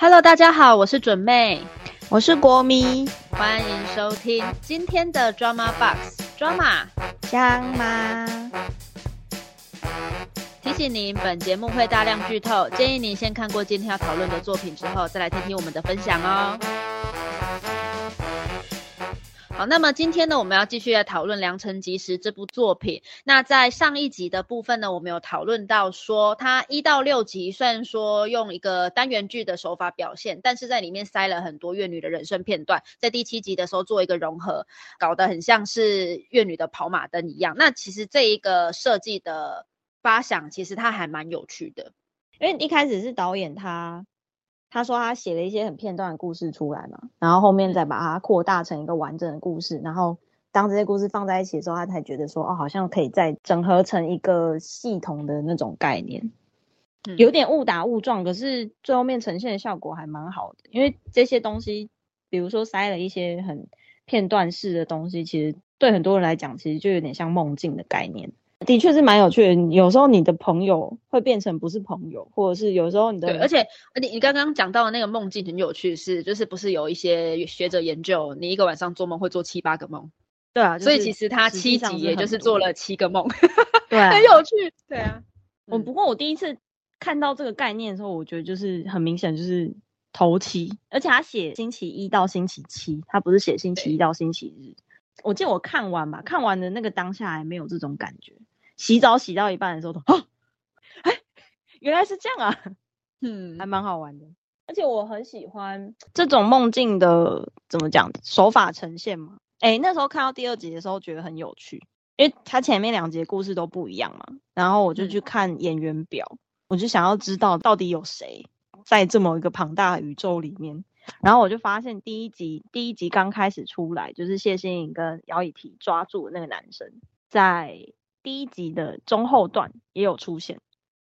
Hello，大家好，我是准妹，我是国咪，欢迎收听今天的 Drama Box Drama 香吗？提醒您，本节目会大量剧透，建议您先看过今天要讨论的作品之后，再来听听我们的分享哦。好，那么今天呢，我们要继续来讨论《良辰吉时》这部作品。那在上一集的部分呢，我们有讨论到说，它一到六集虽然说用一个单元剧的手法表现，但是在里面塞了很多越女的人生片段，在第七集的时候做一个融合，搞得很像是越女的跑马灯一样。那其实这一个设计的发想，其实它还蛮有趣的，因为一开始是导演他。他说他写了一些很片段的故事出来嘛，然后后面再把它扩大成一个完整的故事，然后当这些故事放在一起的时候，他才觉得说哦，好像可以再整合成一个系统的那种概念，有点误打误撞，可是最后面呈现的效果还蛮好的，因为这些东西，比如说塞了一些很片段式的东西，其实对很多人来讲，其实就有点像梦境的概念。的确是蛮有趣的，有时候你的朋友会变成不是朋友，或者是有时候你的对，而且你你刚刚讲到的那个梦境很有趣，是就是不是有一些学者研究，你一个晚上做梦会做七八个梦，对啊，所以其实他七集也就是做了七个梦，对，很有趣，对啊。我不过我第一次看到这个概念的时候，我觉得就是很明显就是头七，而且他写星期一到星期七，他不是写星期一到星期日。我记得我看完吧，看完的那个当下还没有这种感觉。洗澡洗到一半的时候，都 啊，哎，原来是这样啊，嗯，还蛮好玩的。而且我很喜欢这种梦境的怎么讲手法呈现嘛。哎，那时候看到第二集的时候觉得很有趣，因为它前面两节故事都不一样嘛。然后我就去看演员表，我就想要知道到底有谁在这么一个庞大的宇宙里面。然后我就发现第一集第一集刚开始出来，就是谢欣颖跟姚以缇抓住那个男生，在第一集的中后段也有出现，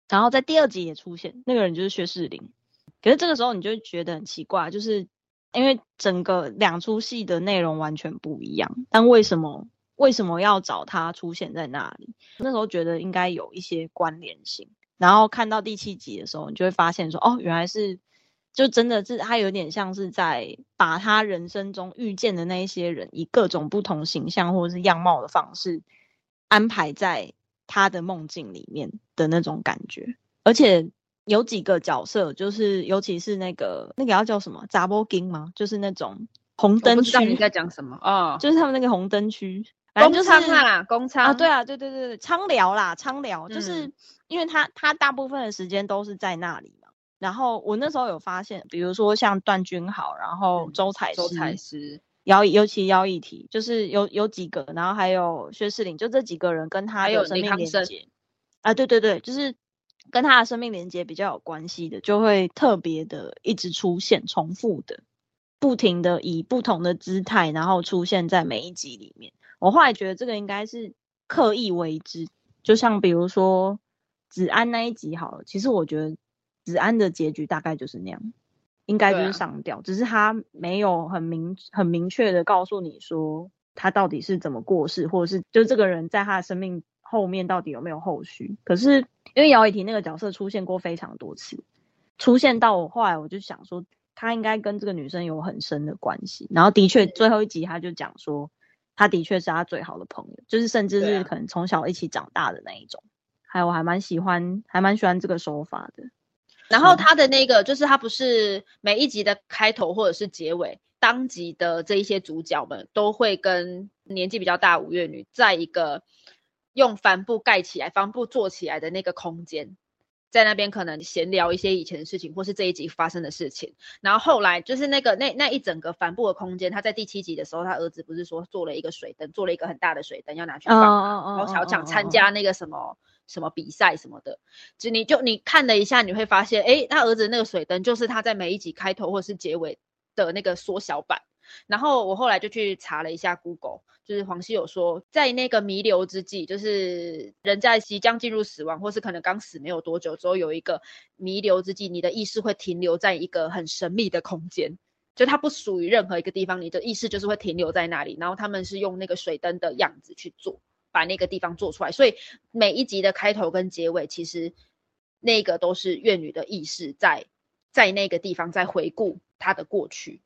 然后在第二集也出现，那个人就是薛仕凌。可是这个时候你就觉得很奇怪，就是因为整个两出戏的内容完全不一样，但为什么为什么要找他出现在那里？那时候觉得应该有一些关联性。然后看到第七集的时候，你就会发现说，哦，原来是。就真的是他有点像是在把他人生中遇见的那一些人，以各种不同形象或者是样貌的方式安排在他的梦境里面的那种感觉。而且有几个角色，就是尤其是那个那个要叫什么杂波金吗？就是那种红灯区。你在讲什么哦？就是他们那个红灯区，公仓啦，公仓啊，对啊，对对对对，仓寮啦，仓寮，就是因为他他大部分的时间都是在那里嘛。然后我那时候有发现，比如说像段君豪，然后周采周采诗，姚尤其姚以缇，就是有有几个，然后还有薛世林，就这几个人跟他有生命连接啊，对对对，就是跟他的生命连接比较有关系的，就会特别的一直出现，重复的，不停的以不同的姿态，然后出现在每一集里面。我后来觉得这个应该是刻意为之，就像比如说子安那一集好了，其实我觉得。子安的结局大概就是那样，应该就是上吊，只是他没有很明很明确的告诉你说他到底是怎么过世，或者是就这个人在他的生命后面到底有没有后续。可是因为姚以婷那个角色出现过非常多次，出现到我后来我就想说他应该跟这个女生有很深的关系。然后的确最后一集他就讲说他的确是他最好的朋友，就是甚至是可能从小一起长大的那一种。还有我还蛮喜欢还蛮喜欢这个手法的。然后他的那个就是他不是每一集的开头或者是结尾，当集的这一些主角们都会跟年纪比较大五月女在一个用帆布盖起来、帆布做起来的那个空间，在那边可能闲聊一些以前的事情，或是这一集发生的事情。然后后来就是那个那那一整个帆布的空间，他在第七集的时候，他儿子不是说做了一个水灯，做了一个很大的水灯要拿去放，然后想想参加那个什么。什么比赛什么的，就你就你看了一下，你会发现，哎，他儿子那个水灯就是他在每一集开头或是结尾的那个缩小版。然后我后来就去查了一下 Google，就是黄西有说，在那个弥留之际，就是人在即将进入死亡，或是可能刚死没有多久之后，有一个弥留之际，你的意识会停留在一个很神秘的空间，就它不属于任何一个地方，你的意识就是会停留在那里。然后他们是用那个水灯的样子去做。把那个地方做出来，所以每一集的开头跟结尾，其实那个都是怨女的意识在在那个地方在回顾她的过去，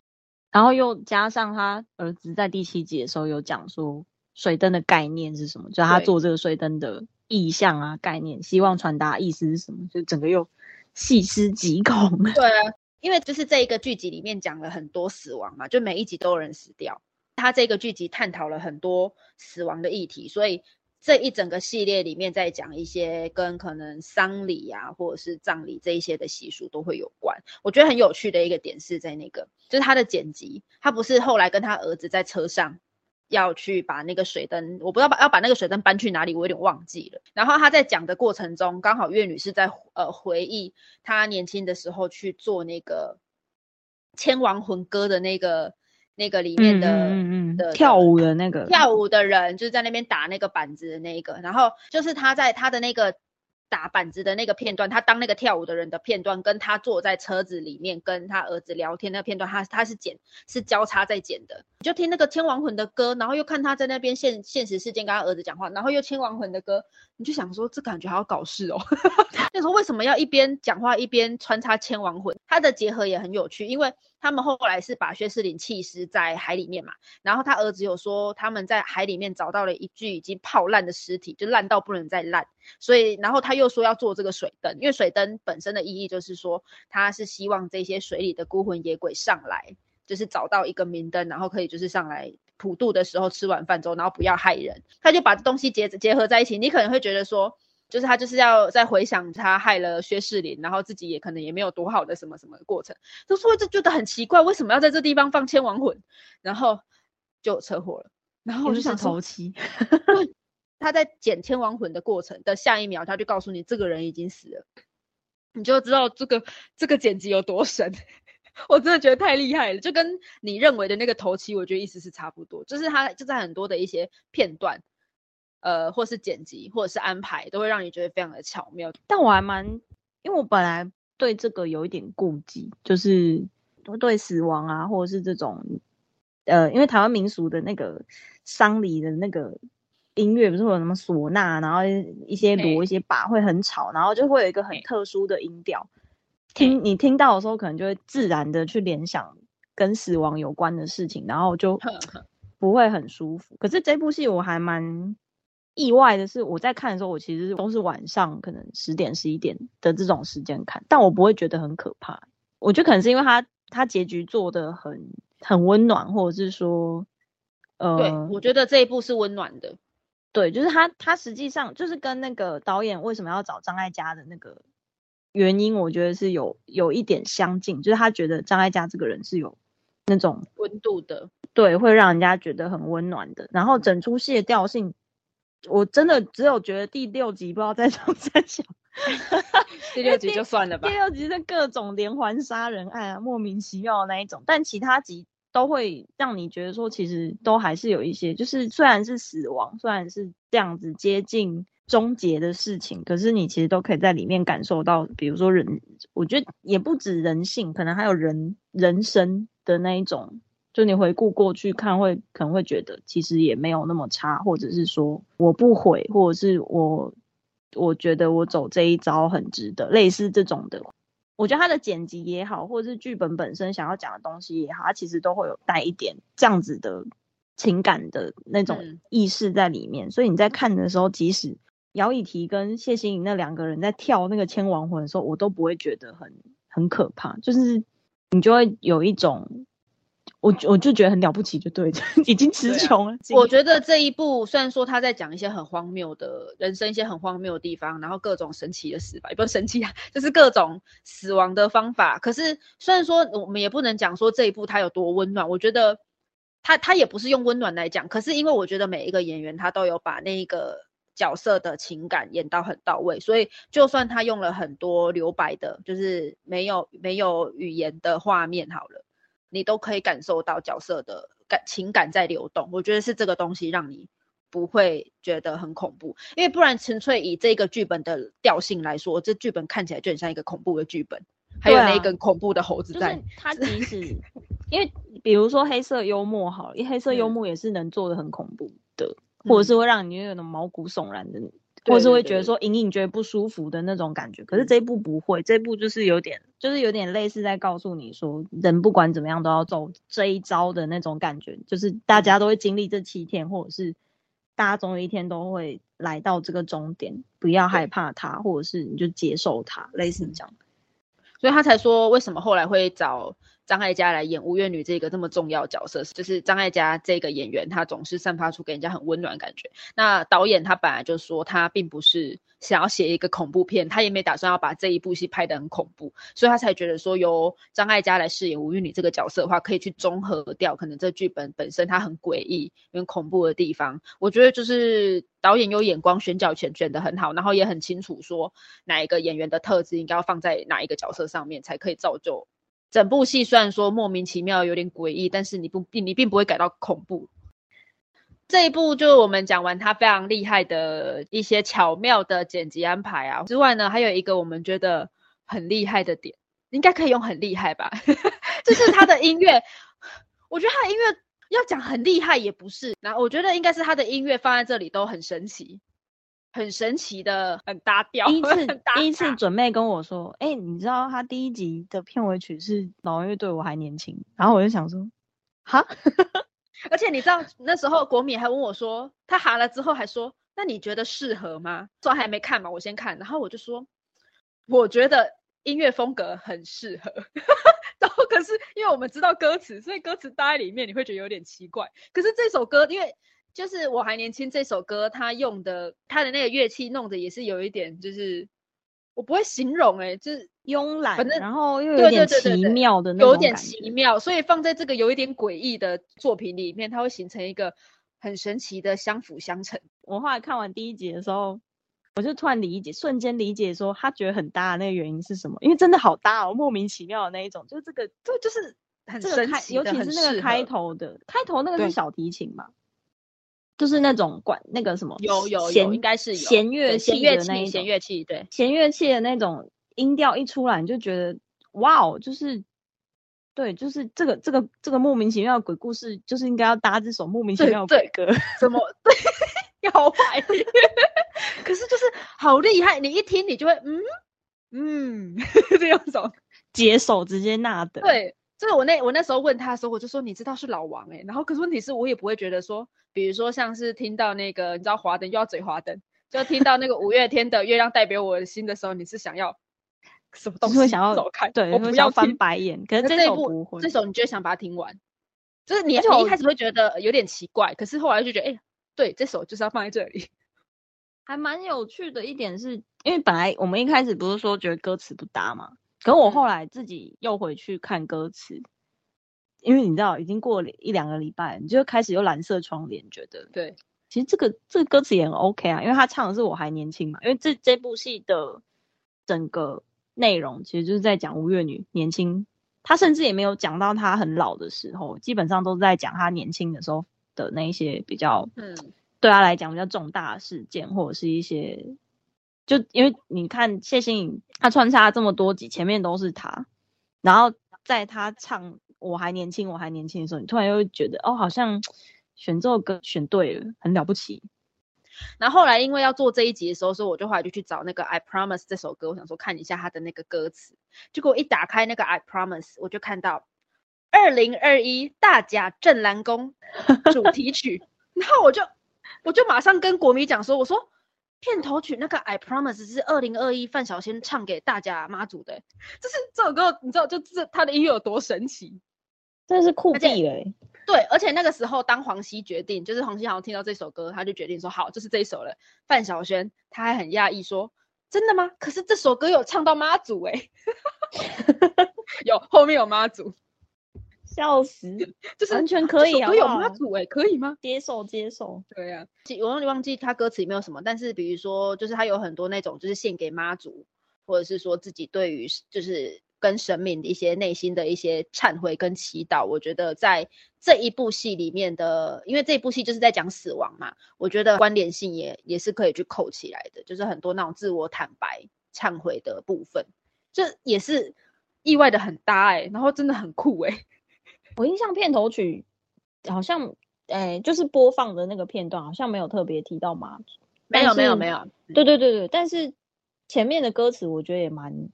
然后又加上他儿子在第七集的时候有讲说水灯的概念是什么，就是他做这个水灯的意象啊概念，希望传达意思是什么，就整个又细思极恐。对啊，因为就是这一个剧集里面讲了很多死亡嘛，就每一集都有人死掉。他这个剧集探讨了很多死亡的议题，所以这一整个系列里面在讲一些跟可能丧礼啊，或者是葬礼这一些的习俗都会有关。我觉得很有趣的一个点是在那个，就是他的剪辑，他不是后来跟他儿子在车上要去把那个水灯，我不知道把要把那个水灯搬去哪里，我有点忘记了。然后他在讲的过程中，刚好岳女士在呃回忆她年轻的时候去做那个千亡魂歌的那个。那个里面的的跳舞的那个跳舞的人，就是在那边打那个板子的那个，然后就是他在他的那个打板子的那个片段，他当那个跳舞的人的片段，跟他坐在车子里面跟他儿子聊天那个片段，他他是剪是交叉在剪的，就听那个千王魂的歌，然后又看他在那边现现实事件跟他儿子讲话，然后又千王魂的歌，你就想说这感觉还要搞事哦，那时候为什么要一边讲话一边穿插千王魂？它的结合也很有趣，因为。他们后来是把薛士林弃尸在海里面嘛，然后他儿子有说他们在海里面找到了一具已经泡烂的尸体，就烂到不能再烂，所以然后他又说要做这个水灯，因为水灯本身的意义就是说他是希望这些水里的孤魂野鬼上来，就是找到一个明灯，然后可以就是上来普渡的时候吃完饭之后，然后不要害人，他就把东西结结合在一起，你可能会觉得说。就是他就是要再回想他害了薛世林，然后自己也可能也没有多好的什么什么过程，就说就觉得很奇怪，为什么要在这地方放千王魂，然后就车祸了，然后我就想头七，他在捡千王魂的过程的下一秒，他就告诉你这个人已经死了，你就知道这个这个剪辑有多神，我真的觉得太厉害了，就跟你认为的那个头七，我觉得意思是差不多，就是他就在很多的一些片段。呃，或是剪辑，或者是安排，都会让你觉得非常的巧妙。但我还蛮，因为我本来对这个有一点顾忌，就是对死亡啊，或者是这种，呃，因为台湾民俗的那个丧礼的那个音乐，不是会有什么唢呐，然后一些锣、一些把会很吵，然后就会有一个很特殊的音调，听你听到的时候，可能就会自然的去联想跟死亡有关的事情，然后就不会很舒服。可是这部戏我还蛮。意外的是，我在看的时候，我其实都是晚上可能十点十一点的这种时间看，但我不会觉得很可怕。我觉得可能是因为他他结局做的很很温暖，或者是说，呃，对我觉得这一部是温暖的。对，就是他他实际上就是跟那个导演为什么要找张艾嘉的那个原因，我觉得是有有一点相近，就是他觉得张艾嘉这个人是有那种温度的，对，会让人家觉得很温暖的。然后整出戏的调性。我真的只有觉得第六集不知道在讲三小，第六集就算了吧。第六集是各种连环杀人案啊，莫名其妙的那一种，但其他集都会让你觉得说，其实都还是有一些，就是虽然是死亡，虽然是这样子接近终结的事情，可是你其实都可以在里面感受到，比如说人，我觉得也不止人性，可能还有人人生的那一种。就你回顾过去看，会可能会觉得其实也没有那么差，或者是说我不悔，或者是我我觉得我走这一招很值得，类似这种的。我觉得他的剪辑也好，或者是剧本本身想要讲的东西也好，它其实都会有带一点这样子的情感的那种意识在里面。所以你在看的时候，即使姚以缇跟谢欣颖那两个人在跳那个千王魂的时候，我都不会觉得很很可怕，就是你就会有一种。我我就觉得很了不起，就对，已经词穷了。我觉得这一部虽然说他在讲一些很荒谬的人生，一些很荒谬的地方，然后各种神奇的死法，也不是神奇啊，就是各种死亡的方法。可是虽然说我们也不能讲说这一部它有多温暖，我觉得他他也不是用温暖来讲。可是因为我觉得每一个演员他都有把那个角色的情感演到很到位，所以就算他用了很多留白的，就是没有没有语言的画面，好了。你都可以感受到角色的感情感在流动，我觉得是这个东西让你不会觉得很恐怖，因为不然纯粹以这个剧本的调性来说，这剧本看起来就很像一个恐怖的剧本，还有那根恐怖的猴子在。他 即使因为比如说黑色幽默好了，因为黑色幽默也是能做的很恐怖的，或者是会让你有种毛骨悚然的。或是会觉得说隐隐觉得不舒服的那种感觉，可是这一部不会，这一部就是有点，就是有点类似在告诉你说，人不管怎么样都要走这一招的那种感觉，就是大家都会经历这七天，或者是大家总有一天都会来到这个终点，不要害怕它，或者是你就接受它，类似这样。所以他才说，为什么后来会找张艾嘉来演吴月女这个这么重要角色，就是张艾嘉这个演员，他总是散发出给人家很温暖感觉。那导演他本来就说，他并不是想要写一个恐怖片，他也没打算要把这一部戏拍得很恐怖，所以他才觉得说，由张艾嘉来饰演吴月女这个角色的话，可以去综合掉可能这剧本本身它很诡异、很恐怖的地方。我觉得就是导演有眼光，选角选选得很好，然后也很清楚说哪一个演员的特质应该要放在哪一个角色上面，才可以造就整部戏。虽然说莫名其妙有点诡异，但是你不并你并不会感到恐怖。这一部就是我们讲完它非常厉害的一些巧妙的剪辑安排啊之外呢，还有一个我们觉得很厉害的点，应该可以用很厉害吧？就是它的音乐，我觉得它的音乐要讲很厉害也不是，那我觉得应该是它的音乐放在这里都很神奇，很神奇的，很搭调。第一次第一次准备跟我说，哎、你知道他第一集的片尾曲是老乐队我还年轻，然后我就想说，哈，而且你知道那时候国米还问我说，他喊了之后还说，那你觉得适合吗？说还没看嘛，我先看，然后我就说，我觉得音乐风格很适合。然后可是因为我们知道歌词，所以歌词搭在里面你会觉得有点奇怪。可是这首歌，因为就是我还年轻这首歌，他用的他的那个乐器弄的也是有一点，就是我不会形容哎、就是慵懒，反正然后又有点奇妙的那有点种感觉。奇妙，所以放在这个有一点诡异的作品里面，它会形成一个很神奇的相辅相成。我后来看完第一集的时候，我就突然理解，瞬间理解说他觉得很搭的那个原因是什么，因为真的好搭哦，莫名其妙的那一种，就是这个这，就是很神奇的，尤其是那个开头的，开头那个是小提琴嘛，就是那种管那个什么有有有，弦应该是有弦乐器，的那一种弦乐器，对。弦乐器的那种音调一出来，你就觉得哇哦，就是对，就是这个这个这个莫名其妙的鬼故事，就是应该要搭这首莫名其妙的鬼歌。怎么？对，好坏，可是就是好厉害，你一听你就会嗯？嗯。这样种。解手直接纳的，，对，就是我那我那时候问他的时候，我就说你知道是老王哎、然后可是问题是我也不会觉得说，比如说像是听到那个你知道华灯又要嘴华灯，就听到那个五月天的月亮代表我的心的时候，你是想要什么东西？会想要走开，对，我会想要翻不要听。白眼。可是这一部首不会，这首你就想把它听完，就是你一开始会觉得有点奇怪，可是后来就觉得哎、对，这首就是要放在这里。还蛮有趣的一点是，因为本来我们一开始不是说觉得歌词不搭嘛，可我后嗯。来自己又回去看歌词，因为你知道已经过了一两个礼拜，你就开始有蓝色窗帘，觉得对，其实这个这个歌词也很 OK 啊，因为他唱的是我还年轻嘛，因为这这部戏的整个内容其实就是在讲吴月女年轻，他甚至也没有讲到她很老的时候，基本上都是在讲她年轻的时候的那一些比较嗯，对他来讲比较重大的事件，或者是一些，就因为你看谢欣颖，她穿插这么多集，前面都是她，然后在她唱“我还年轻，我还年轻”的时候，你突然又会觉得，哦，好像选这首歌选对了，很了不起。然后后来因为要做这一集的时候，所以我就后来就去找那个《I Promise》这首歌，我想说看一下它的那个歌词。结果一打开那个《I Promise》，我就看到二零二一大甲镇澜宫主题曲，然后我就我就马上跟国米讲说，我说片头曲那个《I Promise》是二零二一范晓萱唱给大家妈祖的，就是这首歌你知道就这他的音乐有多神奇？真的是酷毙了、欸！对，而且那个时候，当黄熙决定，就是黄熙好像听到这首歌，他就决定说好，就是这一首了。范晓萱他还很讶异说：“真的吗？可是这首歌有唱到妈祖哎、有后面有妈祖，笑死，就是完全可以这首歌有妈祖哎、可以吗？接受接受。对呀、记我忘记忘记他歌词里面有什么，但是比如说，就是他有很多那种就是献给妈祖，或者是说自己对于就是跟神明的一些内心的一些忏悔跟祈祷。我觉得在这一部戏里面的，因为这一部戏就是在讲死亡嘛，我觉得关联性也也是可以去扣起来的，就是很多那种自我坦白、忏悔的部分，这也是意外的很搭哎、然后真的很酷哎、我印象片头曲好像，哎、就是播放的那个片段好像没有特别提到妈祖。没有没有没有，对对对对，但是前面的歌词我觉得也蛮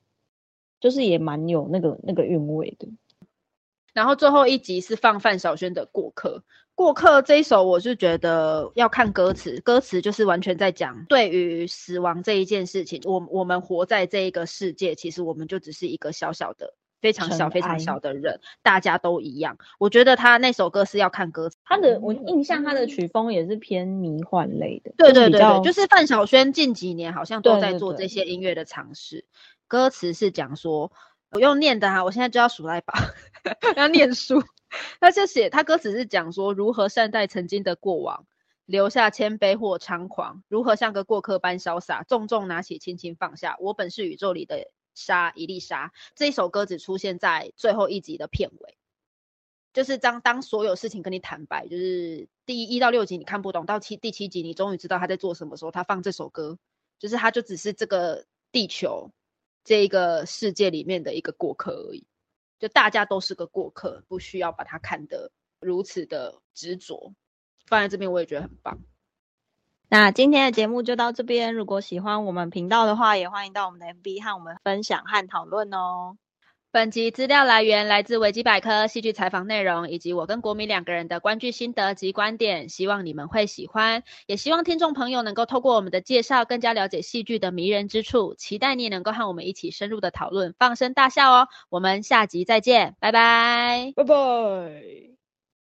就是也蛮有那个那个韵味的。然后最后一集是放范晓萱的《过客》，《过客》这一首我是觉得要看歌词，歌词就是完全在讲对于死亡这一件事情，我我们活在这一个世界，其实我们就只是一个小小的、非常小、非常小的人，大家都一样。我觉得他那首歌是要看歌词，他的我印象他的曲风也是偏迷幻类的，对对对对，就是范晓萱近几年好像都在做这些音乐的尝试。歌词是讲说。不用念的哈，我现在就要数来吧，要念书。他就写，他歌词是讲说如何善待曾经的过往，留下谦卑或猖狂，如何像个过客般潇洒，重重拿起，轻轻放下。我本是宇宙里的沙，一粒沙。这一首歌只出现在最后一集的片尾，就是当当所有事情跟你坦白，就是第一到六集你看不懂，到七第七集你终于知道他在做什么时候，他放这首歌，就是他就只是这个地球。这一个世界里面的一个过客而已，就大家都是个过客，不需要把它看得如此的执着。放在这边我也觉得很棒。那今天的节目就到这边，如果喜欢我们频道的话，也欢迎到我们的 FB 和我们分享和讨论哦。本集资料来源来自维基百科、戏剧采访内容，以及我跟国民两个人的观剧心得及观点，希望你们会喜欢，也希望听众朋友能够透过我们的介绍，更加了解戏剧的迷人之处。期待你也能够和我们一起深入的讨论，放声大笑哦！我们下集再见，拜拜，拜拜。